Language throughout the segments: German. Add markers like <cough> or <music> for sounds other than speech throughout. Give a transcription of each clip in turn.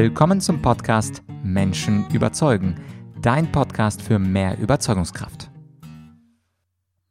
Willkommen zum Podcast Menschen überzeugen, dein Podcast für mehr Überzeugungskraft.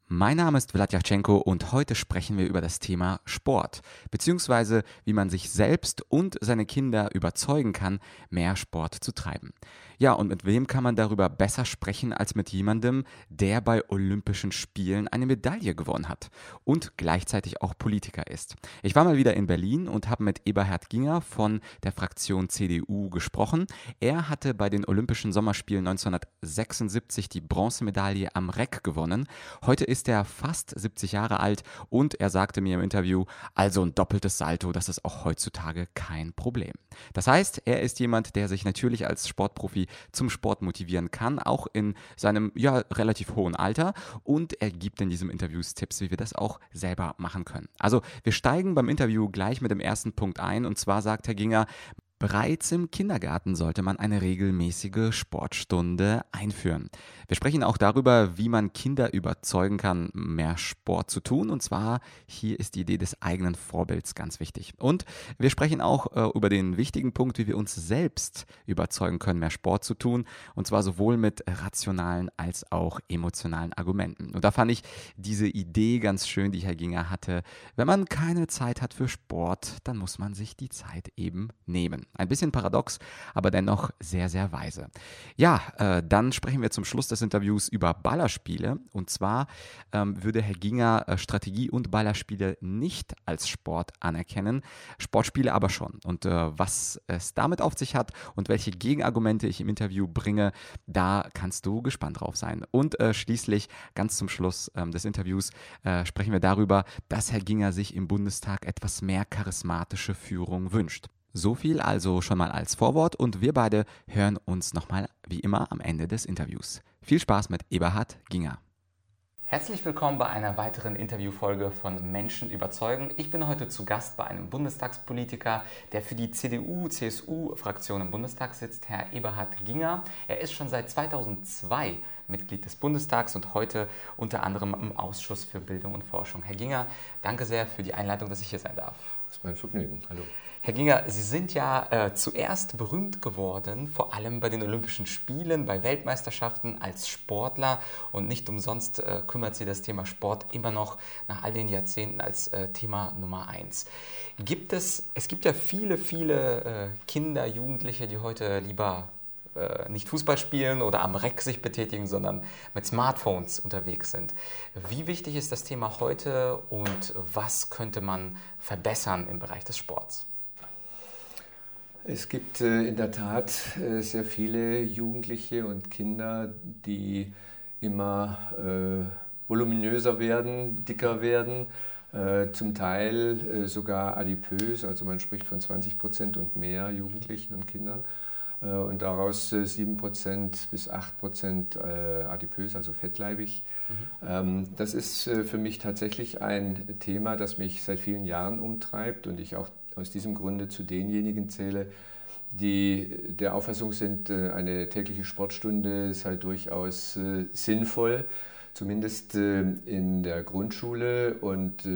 Mein Name ist Vladyachenko und heute sprechen wir über das Thema Sport, beziehungsweise wie man sich selbst und seine Kinder überzeugen kann, mehr Sport zu treiben. Ja, und mit wem kann man darüber besser sprechen als mit jemandem, der bei Olympischen Spielen eine Medaille gewonnen hat und gleichzeitig auch Politiker ist. Ich war mal wieder in Berlin und habe mit Eberhard Ginger von der Fraktion CDU gesprochen. Er hatte bei den Olympischen Sommerspielen 1976 die Bronzemedaille am Reck gewonnen. Heute ist er fast 70 Jahre alt und er sagte mir im Interview, also ein doppeltes Salto, das ist auch heutzutage kein Problem. Das heißt, er ist jemand, der sich natürlich als Sportprofi zum Sport motivieren kann, auch in seinem ja relativ hohen Alter. Und er gibt in diesem Interview Tipps, wie wir das auch selber machen können. Also wir steigen beim Interview gleich mit dem ersten Punkt ein. Und zwar sagt Herr Ginger, Bereits im Kindergarten sollte man eine regelmäßige Sportstunde einführen. Wir sprechen auch darüber, wie man Kinder überzeugen kann, mehr Sport zu tun. Und zwar hier ist die Idee des eigenen Vorbilds ganz wichtig. Und wir sprechen auch äh, über den wichtigen Punkt, wie wir uns selbst überzeugen können, mehr Sport zu tun. Und zwar sowohl mit rationalen als auch emotionalen Argumenten. Und da fand ich diese Idee ganz schön, die Herr Ginger hatte. Wenn man keine Zeit hat für Sport, dann muss man sich die Zeit eben nehmen. Ein bisschen paradox, aber dennoch sehr, sehr weise. Ja, äh, dann sprechen wir zum Schluss des Interviews über Ballerspiele. Und zwar ähm, würde Herr Ginger äh, Strategie und Ballerspiele nicht als Sport anerkennen, Sportspiele aber schon. Und äh, was es damit auf sich hat und welche Gegenargumente ich im Interview bringe, da kannst du gespannt drauf sein. Und äh, schließlich, ganz zum Schluss ähm, des Interviews, äh, sprechen wir darüber, dass Herr Ginger sich im Bundestag etwas mehr charismatische Führung wünscht. So viel also schon mal als Vorwort und wir beide hören uns nochmal wie immer am Ende des Interviews. Viel Spaß mit Eberhard Ginger. Herzlich willkommen bei einer weiteren Interviewfolge von Menschen überzeugen. Ich bin heute zu Gast bei einem Bundestagspolitiker, der für die CDU-CSU-Fraktion im Bundestag sitzt, Herr Eberhard Ginger. Er ist schon seit 2002 Mitglied des Bundestags und heute unter anderem im Ausschuss für Bildung und Forschung. Herr Ginger, danke sehr für die Einleitung, dass ich hier sein darf. Das ist mein Vergnügen. Hallo. Herr Ginger, Sie sind ja äh, zuerst berühmt geworden, vor allem bei den Olympischen Spielen, bei Weltmeisterschaften als Sportler. Und nicht umsonst äh, kümmert Sie das Thema Sport immer noch nach all den Jahrzehnten als äh, Thema Nummer eins. Gibt es, es gibt ja viele, viele äh, Kinder, Jugendliche, die heute lieber äh, nicht Fußball spielen oder am Reck sich betätigen, sondern mit Smartphones unterwegs sind. Wie wichtig ist das Thema heute und was könnte man verbessern im Bereich des Sports? Es gibt äh, in der Tat äh, sehr viele Jugendliche und Kinder, die immer äh, voluminöser werden, dicker werden, zum Teil sogar adipös, also man spricht von 20 Prozent und mehr Jugendlichen und Kindern und daraus 7 Prozent bis 8 Prozent adipös, also fettleibig. Mhm. Ähm, das ist für mich tatsächlich ein Thema, das mich seit vielen Jahren umtreibt und ich auch aus diesem Grunde zu denjenigen zähle, die der Auffassung sind, äh, eine tägliche Sportstunde ist halt durchaus äh, sinnvoll, zumindest äh, in der Grundschule. Und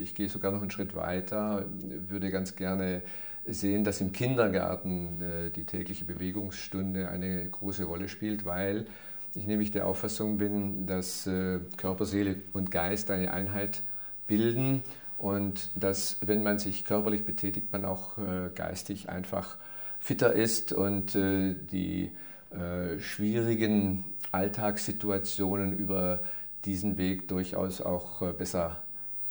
ich gehe sogar noch einen Schritt weiter, würde ganz gerne sehen, dass im Kindergarten die tägliche Bewegungsstunde eine große Rolle spielt, weil ich nämlich der Auffassung bin, dass Körper, Seele und Geist eine Einheit bilden und dass, wenn man sich körperlich betätigt, man auch äh, geistig einfach fitter ist und äh, die äh, schwierigen Alltagssituationen über diesen Weg durchaus auch äh, besser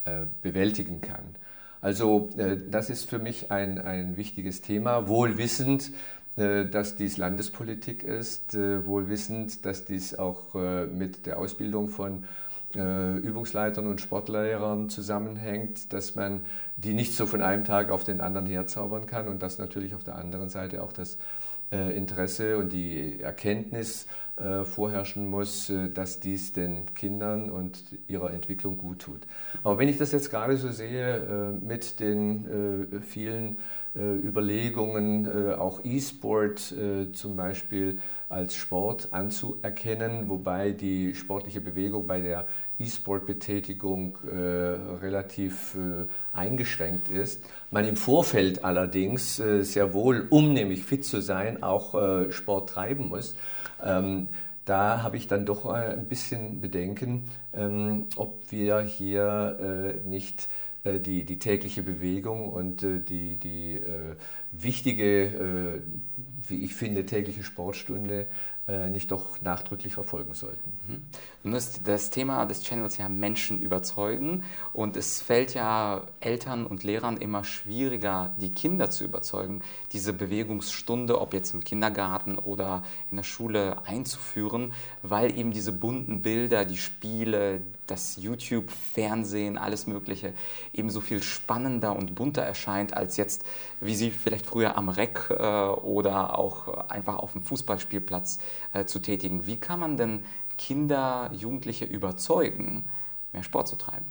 äh, bewältigen kann. Also äh, das ist für mich ein, ein wichtiges Thema, wohl wissend, dass dies Landespolitik ist, wohl wissend, dass dies auch mit der Ausbildung von Übungsleitern und Sportlehrern zusammenhängt, dass man die nicht so von einem Tag auf den anderen herzaubern kann und dass natürlich auf der anderen Seite auch das äh, Interesse und die Erkenntnis äh, vorherrschen muss, dass dies den Kindern und ihrer Entwicklung gut tut. Aber wenn ich das jetzt gerade so sehe mit den vielen Überlegungen, auch E-Sport zum Beispiel als Sport anzuerkennen, wobei die sportliche Bewegung bei der E-Sport-Betätigung äh, relativ äh, eingeschränkt ist. Man im Vorfeld allerdings äh, sehr wohl, um nämlich fit zu sein, auch äh, Sport treiben muss. Ähm, da habe ich dann doch ein bisschen Bedenken, ähm, ob wir hier äh, nicht äh, die, die tägliche Bewegung und die, die wichtige, wie ich finde, tägliche Sportstunde äh, nicht doch nachdrücklich verfolgen sollten. Mhm. Nun ist das Thema des Channels ja Menschen überzeugen und es fällt ja Eltern und Lehrern immer schwieriger, die Kinder zu überzeugen, diese Bewegungsstunde, ob jetzt im Kindergarten oder in der Schule einzuführen, weil eben diese bunten Bilder, die Spiele, das YouTube, Fernsehen, alles Mögliche eben so viel spannender und bunter erscheint als jetzt, wie sie vielleicht früher am Reck äh, oder auch einfach auf dem Fußballspielplatz äh, zu tätigen. Wie kann man denn Kinder, Jugendliche überzeugen, mehr Sport zu treiben?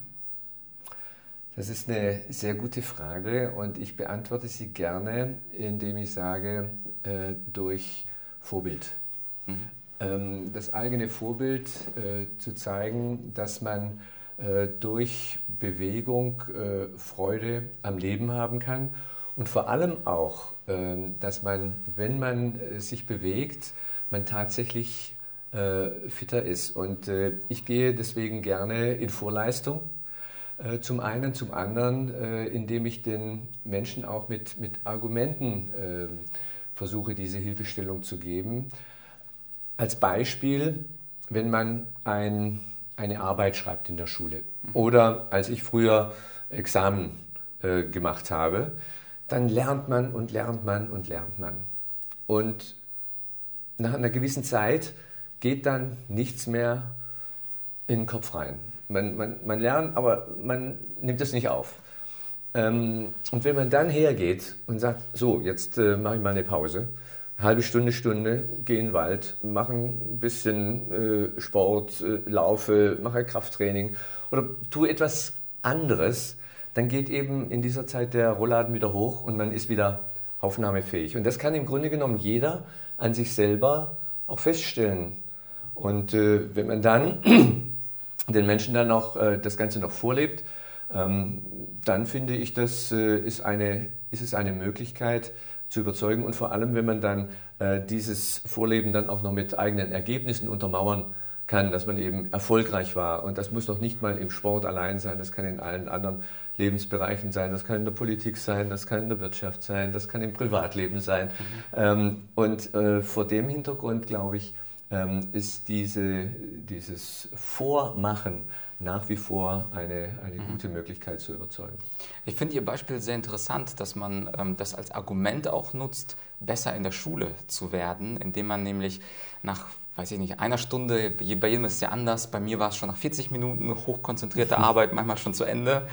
Das ist eine sehr gute Frage und ich beantworte sie gerne, indem ich sage, äh, durch Vorbild. Mhm. Ähm, das eigene Vorbild äh, zu zeigen, dass man äh, durch Bewegung äh, Freude am Leben haben kann und vor allem auch, dass man, wenn man äh, sich bewegt, man tatsächlich äh, fitter ist. Und äh, ich gehe deswegen gerne in Vorleistung. Zum einen, zum anderen, indem ich den Menschen auch mit, mit Argumenten ähm, versuche, diese Hilfestellung zu geben. Als Beispiel, wenn man ein, eine Arbeit schreibt in der Schule oder als ich früher Examen äh, gemacht habe, dann lernt man und lernt man und lernt man. Und nach einer gewissen Zeit geht dann nichts mehr in den Kopf rein. Man, man, man lernt, aber man nimmt es nicht auf. Ähm, und wenn man dann hergeht und sagt, so, jetzt äh, mache ich mal eine Pause, halbe Stunde, Stunde, gehe in den Wald, mache ein bisschen äh, Sport, äh, laufe, mache Krafttraining oder tue etwas anderes, dann geht eben in dieser Zeit der Rollladen wieder hoch und man ist wieder aufnahmefähig. Und das kann im Grunde genommen jeder an sich selber auch feststellen. Und äh, wenn man dann <clears throat> den Menschen dann noch äh, das Ganze noch vorlebt, ähm, dann finde ich, das äh, ist, eine, ist es eine Möglichkeit zu überzeugen und vor allem, wenn man dann äh, dieses Vorleben dann auch noch mit eigenen Ergebnissen untermauern kann, dass man eben erfolgreich war. Und das muss noch nicht mal im Sport allein sein, das kann in allen anderen Lebensbereichen sein, das kann in der Politik sein, das kann in der Wirtschaft sein, das kann im Privatleben sein. Mhm. Ähm, und äh, vor dem Hintergrund, glaube ich, ähm, ist diese, dieses Vormachen nach wie vor eine, eine mhm. gute Möglichkeit zu überzeugen. Ich finde Ihr Beispiel sehr interessant, dass man ähm, das als Argument auch nutzt, besser in der Schule zu werden, indem man nämlich nach weiß ich nicht, einer Stunde, bei jedem ist es ja anders. Bei mir war es schon nach 40 Minuten hochkonzentrierte Arbeit, <laughs> manchmal schon zu Ende.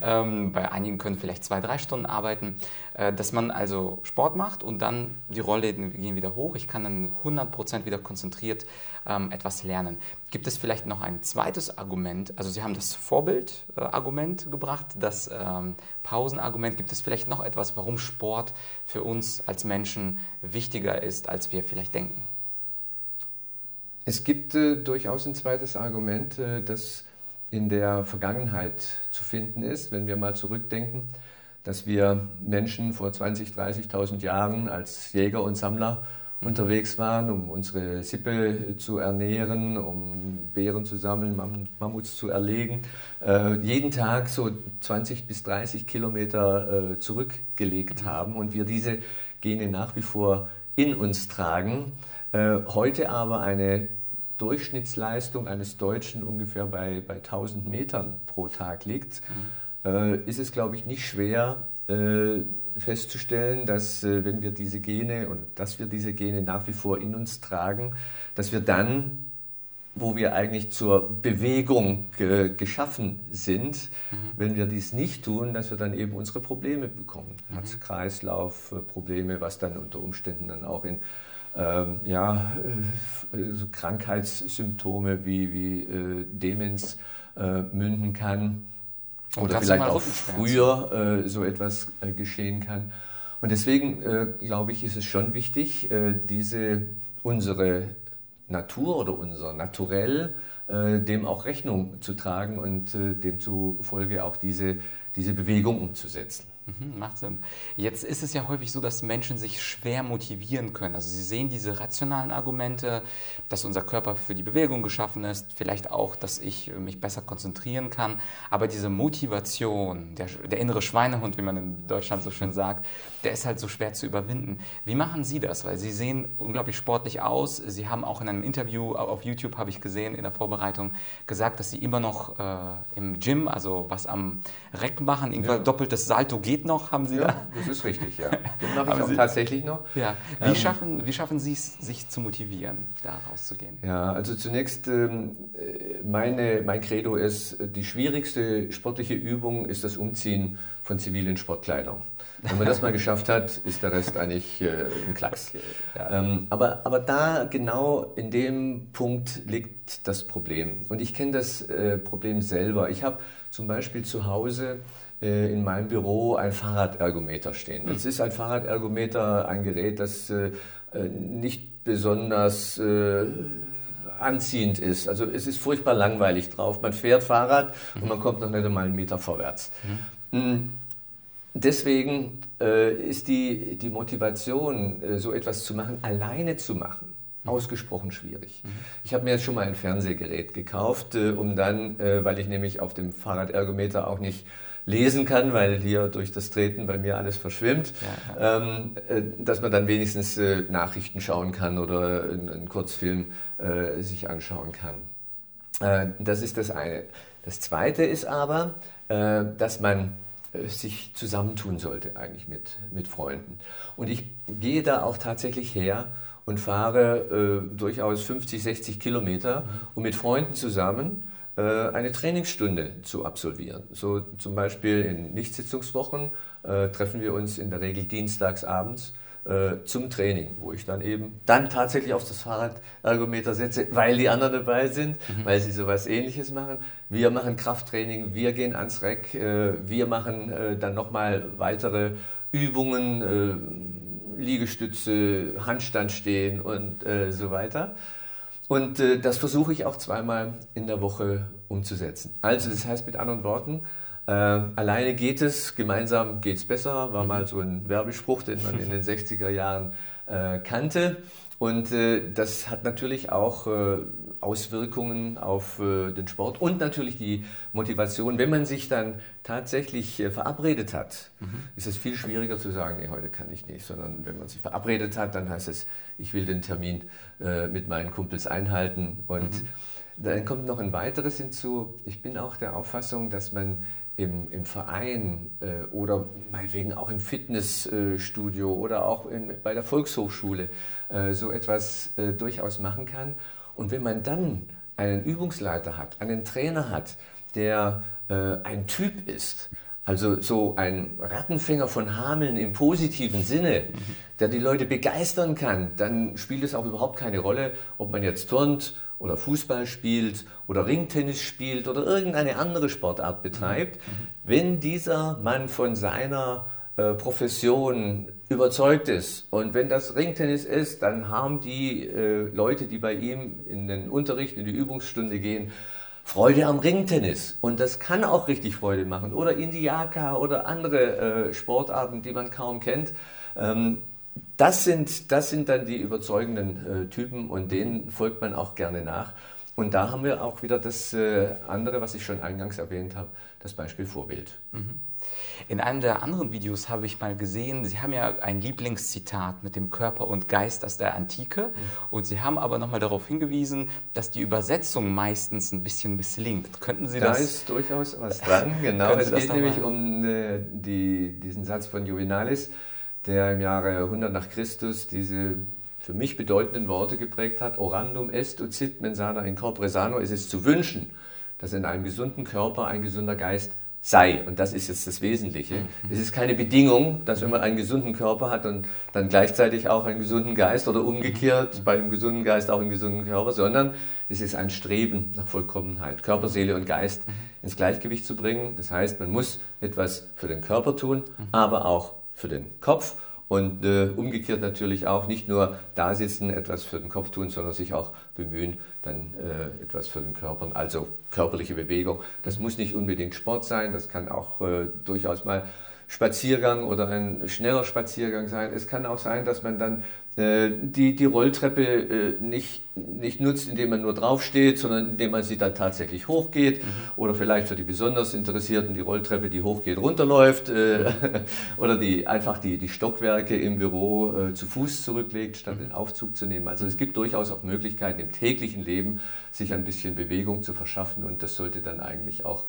Ähm, bei einigen können vielleicht zwei, drei Stunden arbeiten. Äh, dass man also Sport macht und dann die Rolle gehen wieder hoch. Ich kann dann 100% wieder konzentriert ähm, etwas lernen. Gibt es vielleicht noch ein zweites Argument? Also Sie haben das Vorbildargument äh, gebracht, das ähm, Pausenargument. Gibt es vielleicht noch etwas, warum Sport für uns als Menschen wichtiger ist, als wir vielleicht denken? Es gibt äh, durchaus ein zweites Argument, äh, das in der Vergangenheit zu finden ist, wenn wir mal zurückdenken, dass wir Menschen vor 20.000, 30.000 Jahren als Jäger und Sammler mhm. unterwegs waren, um unsere Sippe zu ernähren, um Beeren zu sammeln, Mamm Mammuts zu erlegen, äh, jeden Tag so 20 bis 30 Kilometer äh, zurückgelegt mhm. haben und wir diese Gene nach wie vor in uns tragen. Äh, heute aber eine Durchschnittsleistung eines Deutschen ungefähr bei, bei 1000 Metern pro Tag liegt, mhm. Äh, ist es, glaube ich, nicht schwer äh, festzustellen, dass wenn wir diese Gene und dass wir diese Gene nach wie vor in uns tragen, dass wir dann wo wir eigentlich zur Bewegung ge geschaffen sind, mhm. wenn wir dies nicht tun, dass wir dann eben unsere Probleme bekommen. Mhm. Herz-Kreislauf-Probleme, was dann unter Umständen dann auch in ähm, ja, äh, so Krankheitssymptome wie, wie äh, Demenz äh, münden kann oder vielleicht auch früher äh, so etwas äh, geschehen kann. Und deswegen glaube ich, ist es schon wichtig, diese unsere Natur oder unser Naturell dem auch Rechnung zu tragen und demzufolge auch diese, diese Bewegung umzusetzen. Mhm, macht Sinn. Jetzt ist es ja häufig so, dass Menschen sich schwer motivieren können. Also sie sehen diese rationalen Argumente, dass unser Körper für die Bewegung geschaffen ist, vielleicht auch, dass ich mich besser konzentrieren kann. Aber diese Motivation, der, der innere Schweinehund, wie man in Deutschland so schön sagt, der ist halt so schwer zu überwinden. Wie machen Sie das? Weil Sie sehen unglaublich sportlich aus. Sie haben auch in einem Interview auf YouTube, habe ich gesehen, in der Vorbereitung, gesagt, dass Sie immer noch äh, im Gym, also was am Reck machen, irgendwann ja. doppeltes Salto gehen geht noch, haben Sie ja, da? Das ist richtig, ja. <laughs> Den mache ich auch Sie, tatsächlich noch. Ja. Wie, ähm, schaffen, wie schaffen Sie es, sich zu motivieren, da rauszugehen? Ja, also zunächst, ähm, meine, mein Credo ist, die schwierigste sportliche Übung ist das Umziehen von zivilen Sportkleidung. Wenn man das mal <laughs> geschafft hat, ist der Rest eigentlich äh, ein Klacks. Okay, ja. ähm, aber, aber da genau in dem Punkt liegt das Problem. Und ich kenne das äh, Problem selber. Ich habe zum Beispiel zu Hause in meinem Büro ein Fahrradergometer stehen. Das ist ein Fahrradergometer, ein Gerät, das äh, äh, nicht besonders anziehend ist. Also es ist furchtbar langweilig drauf. Man fährt Fahrrad und man kommt noch nicht einmal einen Meter vorwärts. Mhm. Deswegen ist die, die Motivation, so etwas zu machen, alleine zu machen, ausgesprochen schwierig. Ich habe mir jetzt schon mal ein Fernsehgerät gekauft, um dann, weil ich nämlich auf dem Fahrradergometer auch nicht lesen kann, weil hier durch das Treten bei mir alles verschwimmt, ja, Ähm, äh, dass man dann wenigstens äh, Nachrichten schauen kann oder einen Kurzfilm äh, sich anschauen kann. Äh, das ist das eine. Das zweite ist aber, äh, dass man äh, sich zusammentun sollte eigentlich mit, mit Freunden. Und ich gehe da auch tatsächlich her und fahre durchaus 50, 60 Kilometer, mhm. um mit Freunden zusammen eine Trainingsstunde zu absolvieren. So zum Beispiel in Nichtsitzungswochen äh, treffen wir uns in der Regel dienstags abends äh, zum Training, wo ich dann eben dann tatsächlich auf das Fahrradergometer setze, weil die anderen dabei sind, mhm. weil sie sowas ähnliches machen. Wir machen Krafttraining, wir gehen ans Reck, äh, wir machen äh, dann nochmal weitere Übungen, äh, Liegestütze, Handstand stehen und so weiter. Und äh, das versuche ich auch zweimal in der Woche umzusetzen. Also das heißt mit anderen Worten, äh, alleine geht es, gemeinsam geht es besser, war mal so ein Werbespruch, den man in den <laughs> 60er Jahren äh, kannte. Und äh, das hat natürlich auch äh, Auswirkungen auf äh, den Sport und natürlich die Motivation. Wenn man sich dann tatsächlich äh, verabredet hat, mhm. ist es viel schwieriger zu sagen, nee, heute kann ich nicht, sondern wenn man sich verabredet hat, dann heißt es, ich will den Termin äh, mit meinen Kumpels einhalten. Und mhm. dann kommt noch ein weiteres hinzu. Ich bin auch der Auffassung, dass man im, im Verein äh, oder meinetwegen auch im Fitnessstudio oder auch in, bei der Volkshochschule äh, so etwas äh, durchaus machen kann. Und wenn man dann einen Übungsleiter hat, einen Trainer hat, der äh, ein Typ ist, also so ein Rattenfänger von Hameln im positiven Sinne, der die Leute begeistern kann, dann spielt es auch überhaupt keine Rolle, ob man jetzt turnt oder Fußball spielt oder Ringtennis spielt oder irgendeine andere Sportart betreibt. Mhm. Wenn dieser Mann von seiner äh, Profession überzeugt ist und wenn das Ringtennis ist, dann haben die äh, Leute, die bei ihm in den Unterricht, in die Übungsstunde gehen, Freude am Ringtennis. Und das kann auch richtig Freude machen. Oder Indiaka oder andere äh, Sportarten, die man kaum kennt. Ähm, das sind, das sind dann die überzeugenden äh, Typen und denen folgt man auch gerne nach. Und da haben wir auch wieder das äh, andere, was ich schon eingangs erwähnt habe, das Beispiel Vorbild. Mhm. In einem der anderen Videos habe ich mal gesehen, Sie haben ja ein Lieblingszitat mit dem Körper und Geist aus der Antike. Mhm. Und Sie haben aber nochmal darauf hingewiesen, dass die Übersetzung meistens ein bisschen misslingt. Könnten Sie da das? Da ist durchaus was dran, <laughs> genau. es geht nämlich um äh, die, diesen Satz von Juvenalis, der im Jahre 100 nach Christus diese für mich bedeutenden Worte geprägt hat. Orandum est ucit mensana in corpore sano. Es ist zu wünschen, dass in einem gesunden Körper ein gesunder Geist sei. Und das ist jetzt das Wesentliche. Mhm. Es ist keine Bedingung, dass wenn man einen gesunden Körper hat und dann gleichzeitig auch einen gesunden Geist oder umgekehrt mhm. bei einem gesunden Geist auch einen gesunden Körper, sondern es ist ein Streben nach Vollkommenheit, Körper, Seele und Geist mhm. ins Gleichgewicht zu bringen. Das heißt, man muss etwas für den Körper tun, aber auch für den Kopf Und äh, umgekehrt natürlich auch nicht nur da sitzen, etwas für den Kopf tun, sondern sich auch bemühen, dann äh, etwas für den Körper, also körperliche Bewegung. Das muss nicht unbedingt Sport sein, das kann auch äh, durchaus mal Spaziergang oder ein schneller Spaziergang sein. Es kann auch sein, dass man dann die, die Rolltreppe äh, nicht, nicht nutzt, indem man nur draufsteht, sondern indem man sie dann tatsächlich hochgeht. Mhm. Oder vielleicht für die besonders Interessierten die Rolltreppe, die hochgeht, runterläuft. Äh, <laughs> oder die, einfach die, die Stockwerke im Büro zu Fuß zurücklegt, statt den Aufzug zu nehmen. Also es gibt durchaus auch Möglichkeiten im täglichen Leben, sich ein bisschen Bewegung zu verschaffen. Und das sollte dann eigentlich auch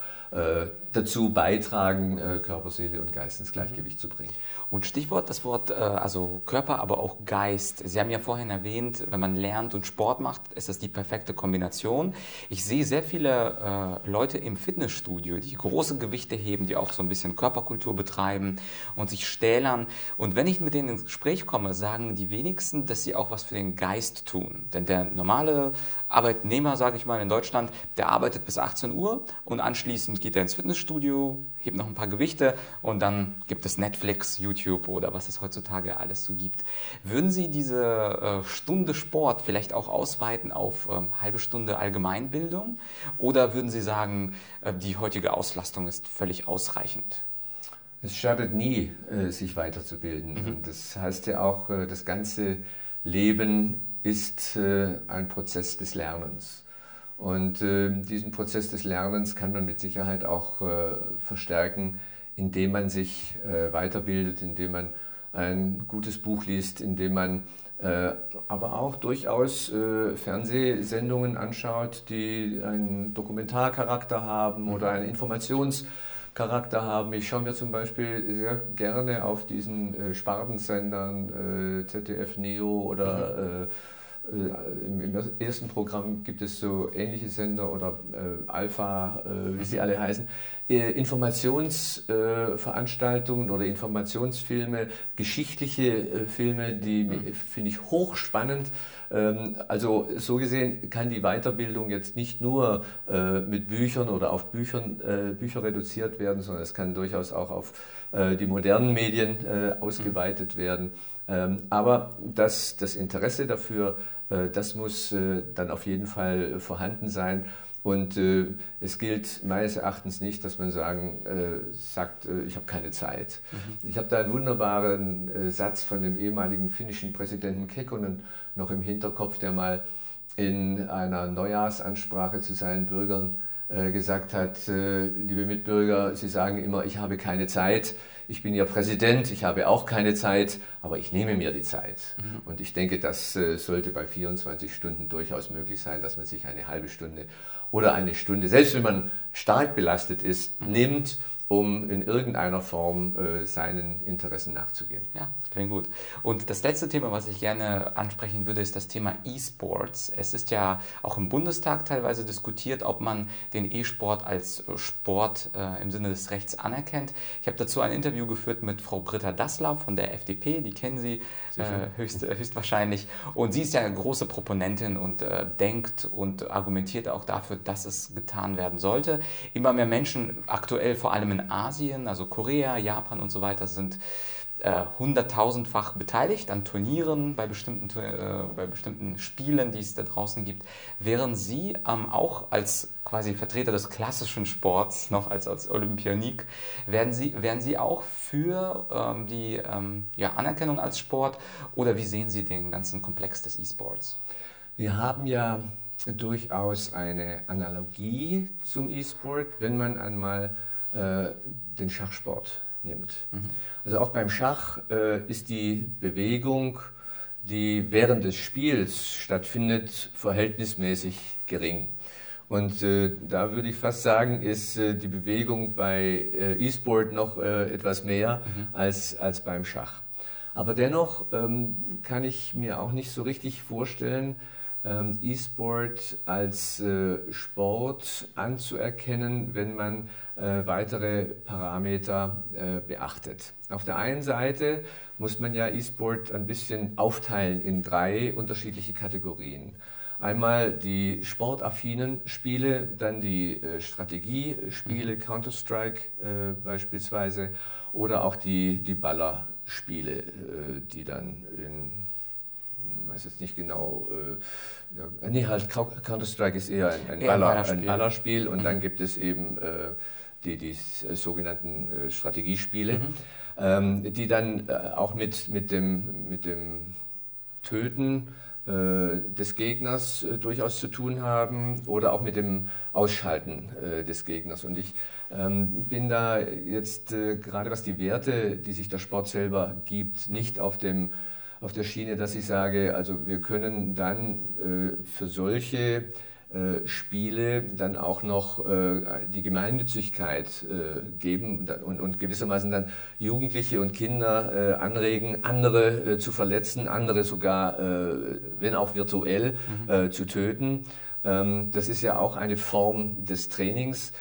dazu beitragen, Körper, Seele und Geist ins Gleichgewicht zu bringen. Und Stichwort, das Wort, also Körper, aber auch Geist heißt, Sie haben ja vorhin erwähnt, wenn man lernt und Sport macht, ist das die perfekte Kombination. Ich sehe sehr viele äh, Leute im Fitnessstudio, die große Gewichte heben, die auch so ein bisschen Körperkultur betreiben und sich stählern. Und wenn ich mit denen ins Gespräch komme, sagen die wenigsten, dass sie auch was für den Geist tun. Denn der normale Arbeitnehmer, sage ich mal, in Deutschland, der arbeitet bis 18 Uhr und anschließend geht er ins Fitnessstudio, hebt noch ein paar Gewichte und dann gibt es Netflix, YouTube oder was es heutzutage alles so gibt. Würden Sie diese äh, Stunde Sport vielleicht auch ausweiten auf ähm, halbe Stunde Allgemeinbildung oder würden Sie sagen, äh, die heutige Auslastung ist völlig ausreichend? Es schadet nie, äh, sich weiterzubilden. Mhm. Das heißt ja auch, äh, das ganze Leben ist äh, ein Prozess des Lernens. Und äh, diesen Prozess des Lernens kann man mit Sicherheit auch verstärken, indem man sich weiterbildet, indem man ein gutes Buch liest, indem man äh, aber auch durchaus äh, Fernsehsendungen anschaut, die einen Dokumentarcharakter haben oder einen Informationscharakter haben. Ich schaue mir zum Beispiel sehr gerne auf diesen äh, Spartensendern ZDF Neo oder mhm äh, im, im, ersten Programm gibt es so ähnliche Sender oder äh, Alpha, äh, wie sie alle heißen, äh, Informationsveranstaltungen oder Informationsfilme, geschichtliche äh, Filme, die mhm. finde ich hochspannend. Ähm, also so gesehen kann die Weiterbildung jetzt nicht nur äh, mit Büchern oder auf Büchern, Bücher reduziert werden, sondern es kann durchaus auch auf die modernen Medien ausgeweitet werden. Ähm, aber das, das Interesse dafür äh, das muss äh, dann auf jeden Fall vorhanden sein. Und äh, es gilt meines Erachtens nicht, dass man sagen, äh, sagt, äh, ich habe keine Zeit. Mhm. Ich habe da einen wunderbaren äh, Satz von dem ehemaligen finnischen Präsidenten Kekkonen noch im Hinterkopf, der mal in einer Neujahrsansprache zu seinen Bürgern gesagt hat, liebe Mitbürger, Sie sagen immer, ich habe keine Zeit ich bin ja Präsident, ich habe auch keine Zeit, aber ich nehme mir die Zeit. Mhm. Und ich denke, das äh, sollte bei 24 Stunden durchaus möglich sein, dass man sich eine halbe Stunde oder eine Stunde, selbst wenn man stark belastet ist, mhm. nimmt um in irgendeiner Form äh, seinen Interessen nachzugehen. Ja, klingt gut. Und das letzte Thema, was ich gerne ansprechen würde, ist das Thema E-Sports. Es ist ja auch im Bundestag teilweise diskutiert, ob man den E-Sport als Sport äh, im Sinne des Rechts anerkennt. Ich habe dazu ein Interview geführt mit Frau Britta Dassler von der FDP, die kennen Sie äh, höchst, höchstwahrscheinlich. Und sie ist ja eine große Proponentin und denkt und argumentiert auch dafür, dass es getan werden sollte. Immer mehr Menschen, aktuell vor allem in Asien, also Korea, Japan und so weiter, sind äh, hunderttausendfach beteiligt an Turnieren, bei bestimmten, äh, bei bestimmten Spielen, die es da draußen gibt. Wären Sie ähm, auch als quasi Vertreter des klassischen Sports, noch als, als Olympionik, werden Sie, wären Sie auch für ähm, die ähm, ja, Anerkennung als Sport oder wie sehen Sie den ganzen Komplex des E-Sports? Wir haben ja durchaus eine Analogie zum E-Sport, wenn man einmal äh, den Schachsport nimmt. Mhm. Also auch beim Schach äh, ist die Bewegung, die während des Spiels stattfindet, verhältnismäßig gering. Und äh, da würde ich fast sagen, ist äh, die Bewegung bei äh, E-Sport noch äh, etwas mehr mhm. als, als beim Schach. Aber dennoch ähm, kann ich mir auch nicht so richtig vorstellen, E-Sport als äh, Sport anzuerkennen, wenn man äh, weitere Parameter äh, beachtet. Auf der einen Seite muss man ja E-Sport ein bisschen aufteilen in drei unterschiedliche Kategorien. Einmal die sportaffinen Spiele, dann die äh, Strategiespiele, mhm. Counter-Strike äh, beispielsweise, oder auch die, die Ballerspiele. Ballerspiele, die dann in weiß jetzt nicht genau, äh, nee, halt Counter-Strike ist eher ein, ein, eher Baller, Ballerspiel. ein Ballerspiel und mhm. dann gibt es eben äh, die, die sogenannten äh, Strategiespiele, mhm. ähm, die dann äh, auch mit, mit, dem, mit dem Töten äh, des Gegners äh, durchaus zu tun haben oder auch mit dem Ausschalten des Gegners. Und ich ähm, bin da jetzt gerade was die Werte, die sich der Sport selber gibt, nicht auf dem auf der Schiene, dass ich sage, also wir können dann äh, für solche äh, Spiele dann auch noch äh, die Gemeinnützigkeit äh, geben und, und, gewissermaßen dann Jugendliche und Kinder äh, anregen, andere äh, zu verletzen, andere sogar, wenn auch virtuell, mhm. zu töten. Ähm, das ist ja auch eine Form des Trainings.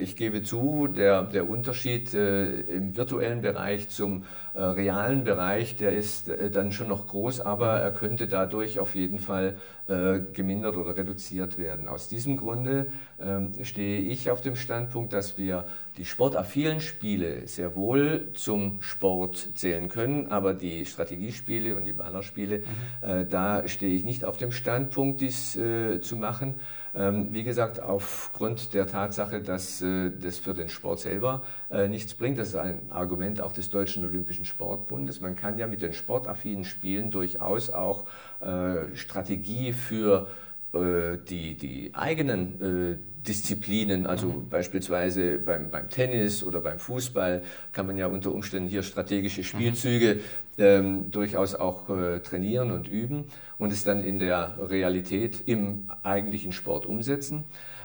Ich gebe zu, der, der Unterschied im virtuellen Bereich zum äh, realen Bereich, der ist äh, dann schon noch groß, aber er könnte dadurch auf jeden Fall äh, gemindert oder reduziert werden. Aus diesem Grunde ähm, stehe ich auf dem Standpunkt, dass wir die sportaffinen Spiele sehr wohl zum Sport zählen können, aber die Strategiespiele und die Ballerspiele, mhm. da stehe ich nicht auf dem Standpunkt, dies zu machen. Ähm, wie gesagt, aufgrund der Tatsache, dass äh, das für den Sport selber äh, nichts bringt. Das ist ein Argument auch des Deutschen Olympischen Sportbundes. Man kann ja mit den sportaffinen Spielen durchaus auch äh, Strategie für die, die eigenen Disziplinen, also mhm. beispielsweise beim, beim Tennis oder beim Fußball, kann man ja unter Umständen hier strategische Spielzüge mhm ähm, durchaus auch äh, trainieren und üben und es dann in der Realität im eigentlichen Sport umsetzen.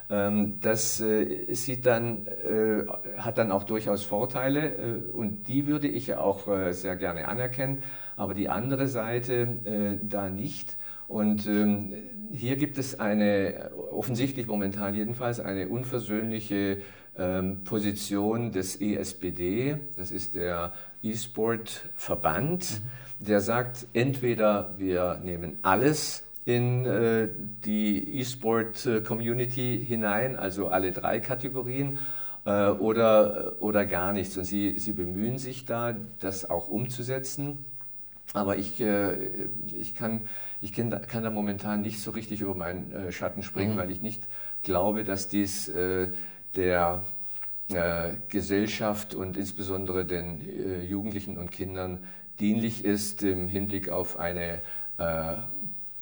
Ähm, das äh, sieht dann, äh, hat dann auch durchaus Vorteile äh, und die würde ich auch äh, sehr gerne anerkennen, aber die andere Seite äh, da nicht. Und ähm, hier gibt es eine, offensichtlich momentan jedenfalls, eine unversöhnliche ähm, Position des ESBD, das ist der E-Sport-Verband, mhm. der sagt, entweder wir nehmen alles in äh, die E-Sport-Community hinein, also alle drei Kategorien, äh, oder, oder gar nichts. Und sie, sie bemühen sich da, das auch umzusetzen. Aber ich, äh, ich, kann, ich kann, kann da momentan nicht so richtig über meinen äh, Schatten springen, mhm. weil ich nicht glaube, dass dies äh, der äh, Gesellschaft und insbesondere den äh, Jugendlichen und Kindern dienlich ist im Hinblick auf eine, äh,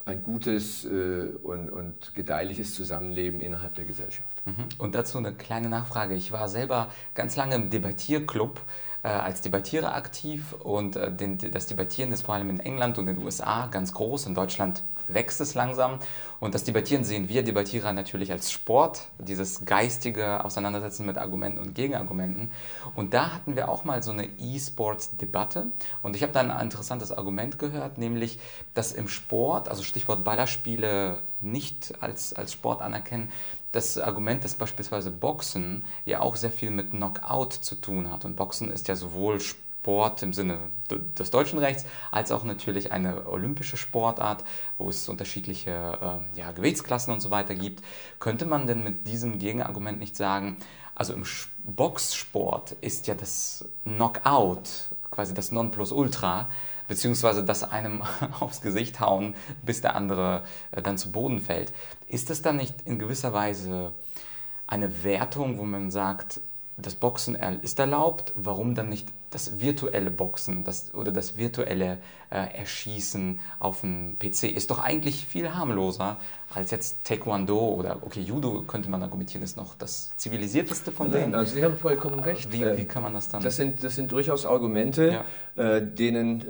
ein gutes äh, und, und, gedeihliches Zusammenleben innerhalb der Gesellschaft. Mhm. Und dazu eine kleine Nachfrage. Ich war selber ganz lange im Debattierclub als Debattierer aktiv und äh, den, das Debattieren ist vor allem in England und in den USA ganz groß, in Deutschland wächst es langsam. Und das Debattieren sehen wir Debattierer natürlich als Sport, dieses geistige Auseinandersetzen mit Argumenten und Gegenargumenten. Und da hatten wir auch mal so eine E-Sports-Debatte. Und ich habe da ein interessantes Argument gehört, nämlich, dass im Sport, also Stichwort Ballerspiele, nicht als, als Sport anerkennen, das Argument, dass beispielsweise Boxen ja auch sehr viel mit Knockout zu tun hat. Und Boxen ist ja sowohl Sport, im Sinne des deutschen Rechts, als auch natürlich eine olympische Sportart, wo es unterschiedliche äh, ja, Gewichtsklassen und so weiter gibt. Könnte man denn mit diesem Gegenargument nicht sagen, also im Boxsport ist ja das Knockout quasi das Nonplusultra, beziehungsweise das einem <laughs> aufs Gesicht hauen, bis der andere äh, dann zu Boden fällt. Ist das dann nicht in gewisser Weise eine Wertung, wo man sagt, das Boxen ist erlaubt, warum dann nicht das virtuelle Boxen das, oder das virtuelle äh, Erschießen auf dem PC ist doch eigentlich viel harmloser als jetzt Taekwondo oder okay, Judo könnte man argumentieren, ist noch das zivilisierteste von Nein, denen. Also Sie haben vollkommen recht. Wie, wie, kann man das dann? Das sind, das sind durchaus Argumente, ja. äh, denen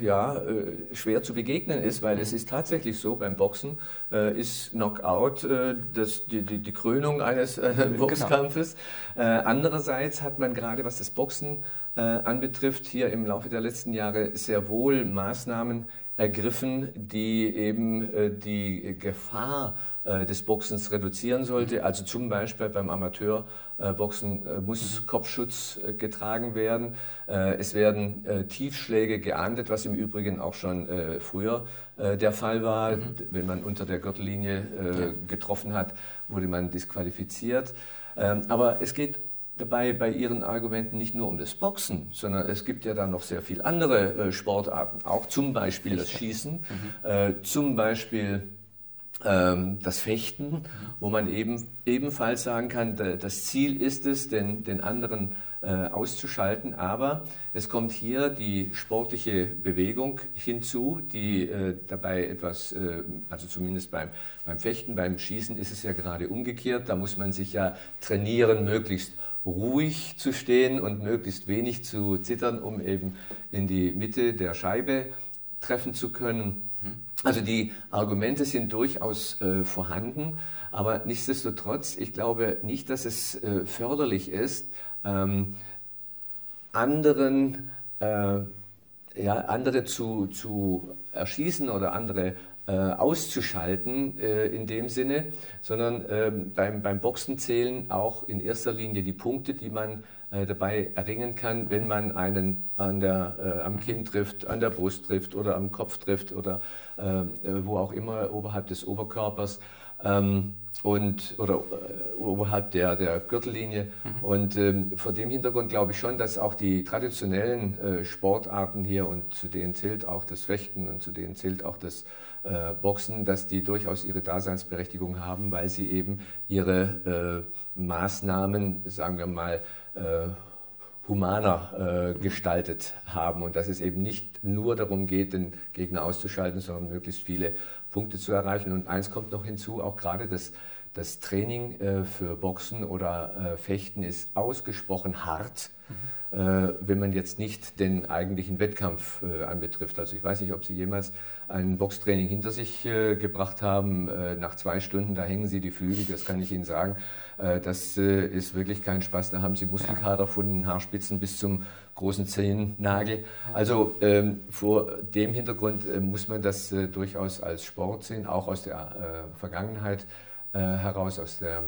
äh, ja, äh, schwer zu begegnen ist, weil mhm. es ist tatsächlich so, beim Boxen äh, ist Knockout äh, das, die, die, die, Krönung eines genau. Boxkampfes. Genau. andererseits hat man gerade, was das Boxen äh, anbetrifft, hier im Laufe der letzten Jahre sehr wohl Maßnahmen ergriffen, die eben äh, die Gefahr äh, des Boxens reduzieren sollte. Mhm. Also zum Beispiel beim Amateurboxen äh, muss mhm. Kopfschutz getragen werden. Es werden Tiefschläge geahndet, was im Übrigen auch schon früher der Fall war. Mhm. Wenn man unter der Gürtellinie getroffen hat, wurde man disqualifiziert. Ähm, aber es geht dabei bei Ihren Argumenten nicht nur um das Boxen, sondern es gibt ja da noch sehr viele andere äh, Sportarten, auch zum Beispiel das Schießen, mhm. äh, zum Beispiel ähm, das Fechten, wo man eben ebenfalls sagen kann, das Ziel ist es, den, den anderen äh, auszuschalten, aber es kommt hier die sportliche Bewegung hinzu, die äh, dabei etwas, äh, also zumindest beim, beim Fechten, beim Schießen ist es ja gerade umgekehrt, da muss man sich ja trainieren, möglichst ruhig zu stehen und möglichst wenig zu zittern, um eben in die Mitte der Scheibe treffen zu können. Mhm. Also die Argumente sind durchaus äh, vorhanden, aber nichtsdestotrotz, ich glaube nicht, dass es äh, förderlich ist, ähm, anderen, äh, ja, andere zu, zu erschießen oder andere äh, auszuschalten äh, in dem Sinne, sondern ähm, beim, beim Boxen zählen auch in erster Linie die Punkte, die man äh, dabei erringen kann, wenn man einen an der, äh, am Kinn trifft, an der Brust trifft oder am Kopf trifft oder äh, wo auch immer oberhalb des Oberkörpers ähm, und, oder äh, oberhalb der, der Gürtellinie. Mhm. Und ähm, vor dem Hintergrund glaube ich schon, dass auch die traditionellen äh, Sportarten hier und zu denen zählt auch das Fechten und zu denen zählt auch das äh, Boxen, dass die durchaus ihre Daseinsberechtigung haben, weil sie eben ihre äh, Maßnahmen, sagen wir mal, äh, humaner äh, gestaltet haben und dass es eben nicht nur darum geht, den Gegner auszuschalten, sondern möglichst viele Punkte zu erreichen. Und eins kommt noch hinzu, auch gerade das, das Training äh, für Boxen oder äh, Fechten ist ausgesprochen hart. Mhm äh, wenn man jetzt nicht den eigentlichen Wettkampf äh, anbetrifft. Also ich weiß nicht, ob Sie jemals ein Boxtraining hinter sich äh, gebracht haben. nach zwei Stunden, da hängen Sie die Flügel, das kann ich Ihnen sagen. das ist wirklich kein Spaß. Da haben Sie Muskelkater von den Haarspitzen bis zum großen Zehennagel. Also ähm, vor dem Hintergrund muss man das durchaus als Sport sehen, auch aus der Vergangenheit heraus, aus der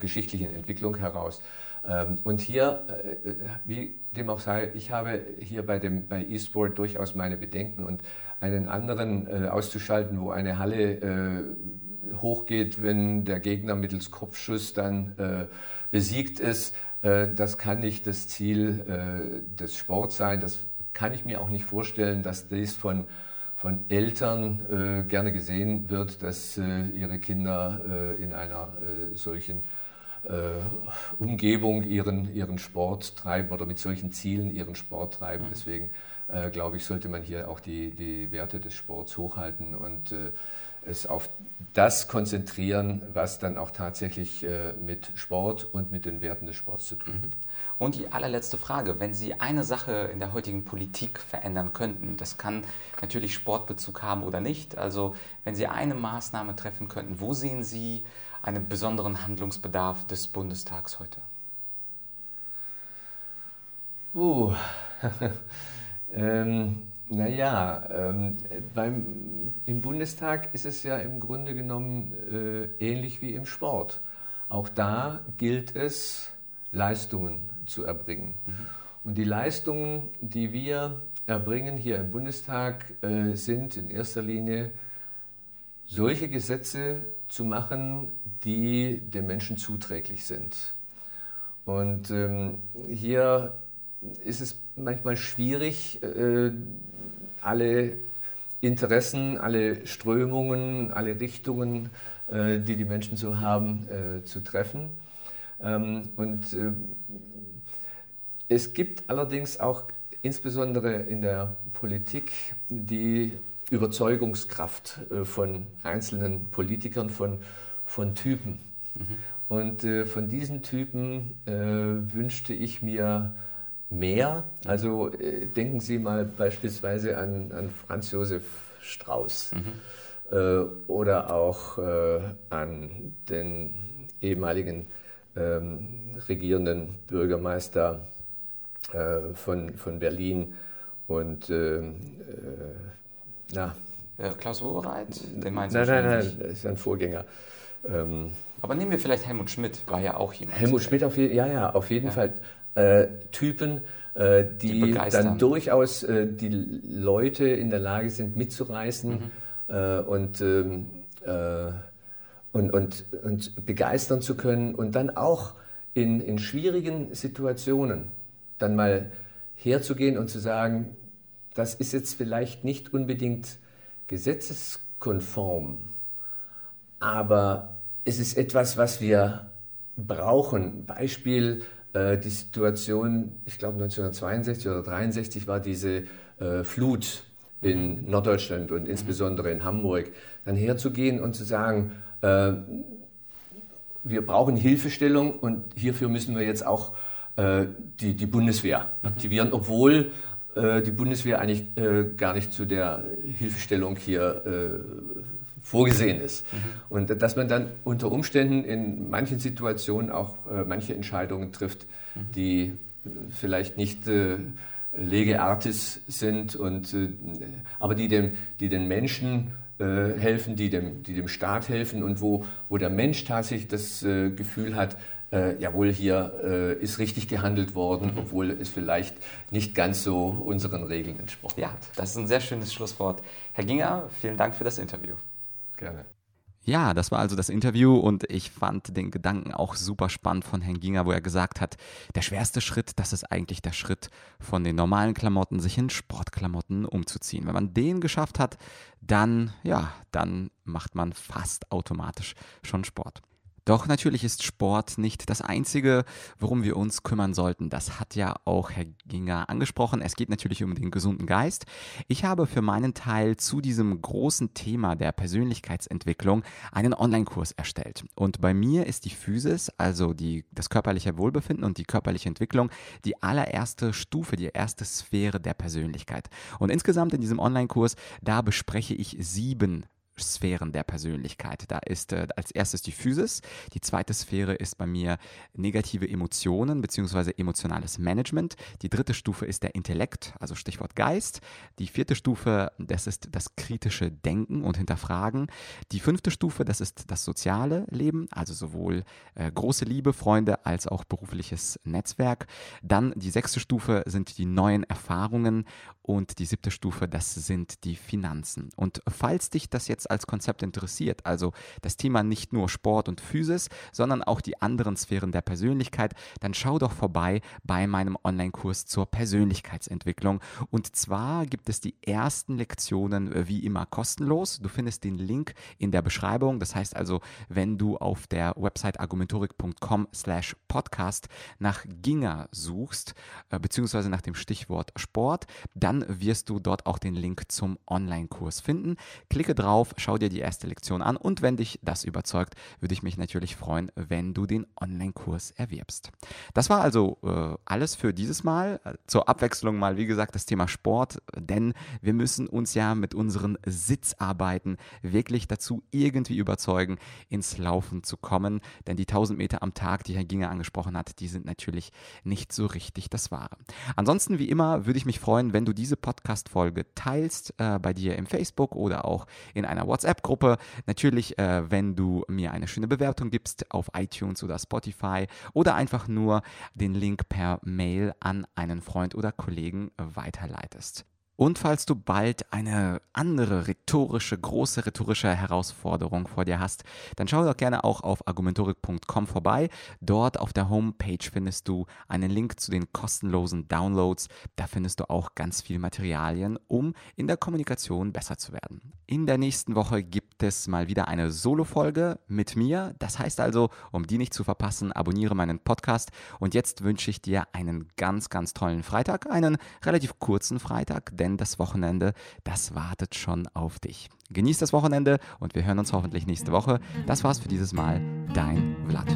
geschichtlichen Entwicklung heraus. Ähm, und hier, äh, wie dem auch sei, ich habe hier bei, dem, bei E-Sport durchaus meine Bedenken und einen anderen äh, auszuschalten, wo eine Halle äh, hochgeht, wenn der Gegner mittels Kopfschuss dann besiegt ist, das kann nicht das Ziel des Sports sein. Das kann ich mir auch nicht vorstellen, dass dies von, von Eltern gerne gesehen wird, dass ihre Kinder in einer solchen äh, Umgebung ihren, ihren Sport treiben oder mit solchen Zielen ihren Sport treiben. Mhm. Deswegen äh, glaube ich, sollte man hier auch die, die Werte des Sports hochhalten und äh, es auf das konzentrieren, was dann auch tatsächlich äh, mit Sport und mit den Werten des Sports zu tun hat. Mhm. Und die allerletzte Frage, wenn Sie eine Sache in der heutigen Politik verändern könnten, das kann natürlich Sportbezug haben oder nicht, also wenn Sie eine Maßnahme treffen könnten, wo sehen Sie einen besonderen Handlungsbedarf des Bundestags heute? Uh, <laughs> <laughs> ähm, naja, ähm, beim, im Bundestag ist es ja im Grunde genommen äh, ähnlich wie im Sport. Auch da gilt es, Leistungen zu erbringen. Mhm. Und die Leistungen, die wir erbringen hier im Bundestag, äh, sind in erster Linie solche Gesetze zu machen, die den Menschen zuträglich sind. Und ähm, hier ist es manchmal schwierig, äh, alle Interessen, alle Strömungen, alle Richtungen, äh, die die Menschen so haben, äh, zu treffen. Ähm, und äh, es gibt allerdings auch insbesondere in der Politik die Überzeugungskraft äh, von einzelnen Politikern, von, von Typen. Mhm. Und äh, von diesen Typen wünschte ich mir mehr. Also äh, denken Sie mal beispielsweise an, an Franz Josef Strauß mhm. äh, oder auch äh, an den ehemaligen ähm, regierenden Bürgermeister von, von Berlin und ähm, na. Ja, Klaus Wowereit, den meinst du Nein, nein, nein, das ist ein Vorgänger. Ähm, Aber nehmen wir vielleicht Helmut Schmidt, war ja auch jemand. Helmut Schmidt, auf je, ja, ja, auf jeden ja. Fall. Äh, Typen, äh, die, die dann durchaus äh, die Leute in der Lage sind, mitzureißen mhm. Äh, und, ähm, äh, und, und, und begeistern zu können und dann auch in, in schwierigen Situationen dann mal herzugehen und zu sagen, das ist jetzt vielleicht nicht unbedingt gesetzeskonform, aber es ist etwas, was wir brauchen. Beispiel äh, die Situation, ich glaube 1962 oder 1963 war diese äh, Flut in mhm. Norddeutschland und insbesondere in Hamburg, dann herzugehen und zu sagen, äh, wir brauchen Hilfestellung und hierfür müssen wir jetzt auch äh, die, die Bundeswehr mhm. aktivieren, obwohl äh, die Bundeswehr eigentlich äh, gar nicht zu der Hilfestellung hier vorgesehen ist. Mhm. Und dass man dann unter Umständen in manchen Situationen auch äh, manche Entscheidungen trifft, mhm. die vielleicht nicht äh, lege artis sind, und, äh, aber die, dem, die den Menschen äh, helfen, die dem, die dem Staat helfen und wo, wo der Mensch tatsächlich das äh, Gefühl hat, äh, jawohl, hier äh, ist richtig gehandelt worden, mhm. obwohl es vielleicht nicht ganz so unseren Regeln entsprochen ja, hat. Ja, das ist ein sehr schönes Schlusswort. Herr Ginger, vielen Dank für das Interview. Gerne. Ja, das war also das Interview und ich fand den Gedanken auch super spannend von Herrn Ginger, wo er gesagt hat, der schwerste Schritt, das ist eigentlich der Schritt von den normalen Klamotten sich in Sportklamotten umzuziehen. Wenn man den geschafft hat, dann, ja, dann macht man fast automatisch schon Sport. Doch natürlich ist Sport nicht das Einzige, worum wir uns kümmern sollten. Das hat ja auch Herr Ginger angesprochen. Es geht natürlich um den gesunden Geist. Ich habe für meinen Teil zu diesem großen Thema der Persönlichkeitsentwicklung einen Online-Kurs erstellt. Und bei mir ist die Physis, also die, das körperliche Wohlbefinden und die körperliche Entwicklung, die allererste Stufe, die erste Sphäre der Persönlichkeit. Und insgesamt in diesem Online-Kurs, da bespreche ich sieben Sphären der Persönlichkeit. Da ist äh, als erstes die Physis, die zweite Sphäre ist bei mir negative Emotionen bzw. emotionales Management. Die dritte Stufe ist der Intellekt, also Stichwort Geist. Die vierte Stufe, das ist das kritische Denken und Hinterfragen. Die fünfte Stufe, das ist das soziale Leben, also sowohl äh, große Liebe, Freunde als auch berufliches Netzwerk. Dann die sechste Stufe sind die neuen Erfahrungen und die siebte Stufe, das sind die Finanzen. Und falls dich das jetzt als Konzept interessiert, also das Thema nicht nur Sport und Physis, sondern auch die anderen Sphären der Persönlichkeit, dann schau doch vorbei bei meinem Online-Kurs zur Persönlichkeitsentwicklung. Und zwar gibt es die ersten Lektionen äh, wie immer kostenlos. Du findest den Link in der Beschreibung. Das heißt also, wenn du auf der Website argumentorik.com slash podcast nach Ginger suchst, äh, beziehungsweise nach dem Stichwort Sport, dann dann wirst du dort auch den Link zum Online-Kurs finden. Klicke drauf, schau dir die erste Lektion an und wenn dich das überzeugt, würde ich mich natürlich freuen, wenn du den Online-Kurs erwirbst. Das war also äh, alles für dieses Mal. Zur Abwechslung mal, wie gesagt, das Thema Sport, denn wir müssen uns ja mit unseren Sitzarbeiten wirklich dazu irgendwie überzeugen, ins Laufen zu kommen, denn die 1000 Meter am Tag, die Herr Ginger angesprochen hat, die sind natürlich nicht so richtig das Wahre. Ansonsten, wie immer, würde ich mich freuen, wenn du diese diese Podcast-Folge teilst äh, bei dir im Facebook oder auch in einer WhatsApp-Gruppe. Natürlich, äh, wenn du mir eine schöne Bewertung gibst auf iTunes oder Spotify oder einfach nur den Link per Mail an einen Freund oder Kollegen weiterleitest. Und falls du bald eine andere rhetorische, große rhetorische Herausforderung vor dir hast, dann schau doch gerne auch auf argumentorik.com vorbei. Dort auf der Homepage findest du einen Link zu den kostenlosen Downloads. Da findest du auch ganz viele Materialien, um in der Kommunikation besser zu werden. In der nächsten Woche gibt es mal wieder eine Solo-Folge mit mir. Das heißt also, um die nicht zu verpassen, abonniere meinen Podcast. Und jetzt wünsche ich dir einen ganz, ganz tollen Freitag, einen relativ kurzen Freitag, denn das Wochenende, das wartet schon auf dich. Genieß das Wochenende und wir hören uns hoffentlich nächste Woche. Das war's für dieses Mal. Dein Vlad.